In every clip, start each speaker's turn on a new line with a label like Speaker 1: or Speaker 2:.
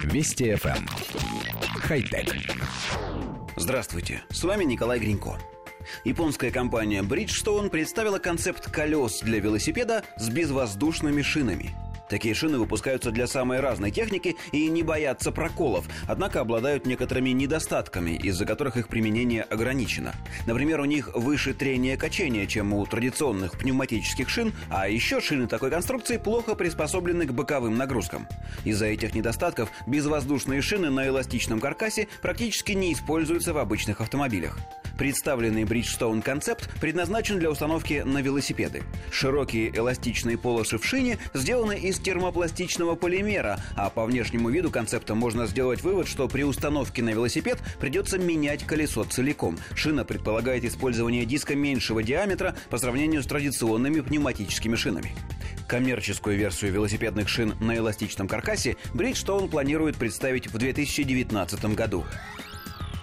Speaker 1: Вести FM. Эм. Хай-тек.
Speaker 2: Здравствуйте, с вами Николай Гринько. Японская компания Bridgestone представила концепт колес для велосипеда с безвоздушными шинами – Такие шины выпускаются для самой разной техники и не боятся проколов, однако обладают некоторыми недостатками, из-за которых их применение ограничено. Например, у них выше трение качения, чем у традиционных пневматических шин, а еще шины такой конструкции плохо приспособлены к боковым нагрузкам. Из-за этих недостатков безвоздушные шины на эластичном каркасе практически не используются в обычных автомобилях. Представленный Bridgestone концепт предназначен для установки на велосипеды. Широкие эластичные полосы в шине сделаны из термопластичного полимера, а по внешнему виду концепта можно сделать вывод, что при установке на велосипед придется менять колесо целиком. Шина предполагает использование диска меньшего диаметра по сравнению с традиционными пневматическими шинами. Коммерческую версию велосипедных шин на эластичном каркасе Bridgestone планирует представить в 2019 году.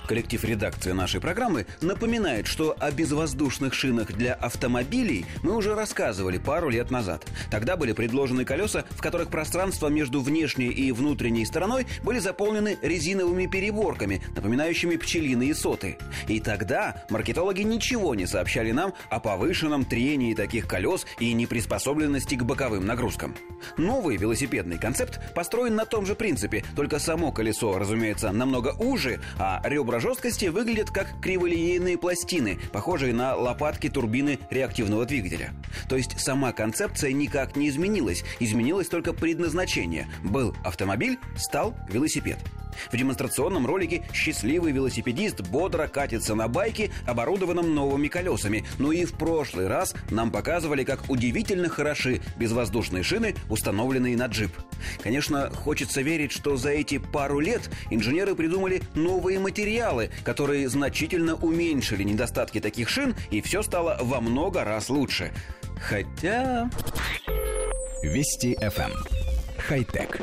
Speaker 2: Коллектив редакции нашей программы напоминает, что о безвоздушных шинах для автомобилей мы уже рассказывали пару лет назад. Тогда были предложены колеса, в которых пространство между внешней и внутренней стороной были заполнены резиновыми переборками, напоминающими пчелиные соты. И тогда маркетологи ничего не сообщали нам о повышенном трении таких колес и неприспособленности к боковым нагрузкам. Новый велосипедный концепт построен на том же принципе, только само колесо, разумеется, намного уже, а ребра жесткости выглядят как криволинейные пластины, похожие на лопатки турбины реактивного двигателя. То есть сама концепция никак не изменилась, изменилось только предназначение. Был автомобиль, стал велосипед. В демонстрационном ролике счастливый велосипедист бодро катится на байке, оборудованном новыми колесами. Ну и в прошлый раз нам показывали, как удивительно хороши безвоздушные шины, установленные на джип. Конечно, хочется верить, что за эти пару лет инженеры придумали новые материалы, которые значительно уменьшили недостатки таких шин, и все стало во много раз лучше. Хотя...
Speaker 1: Вести FM. Эм. Хай-тек.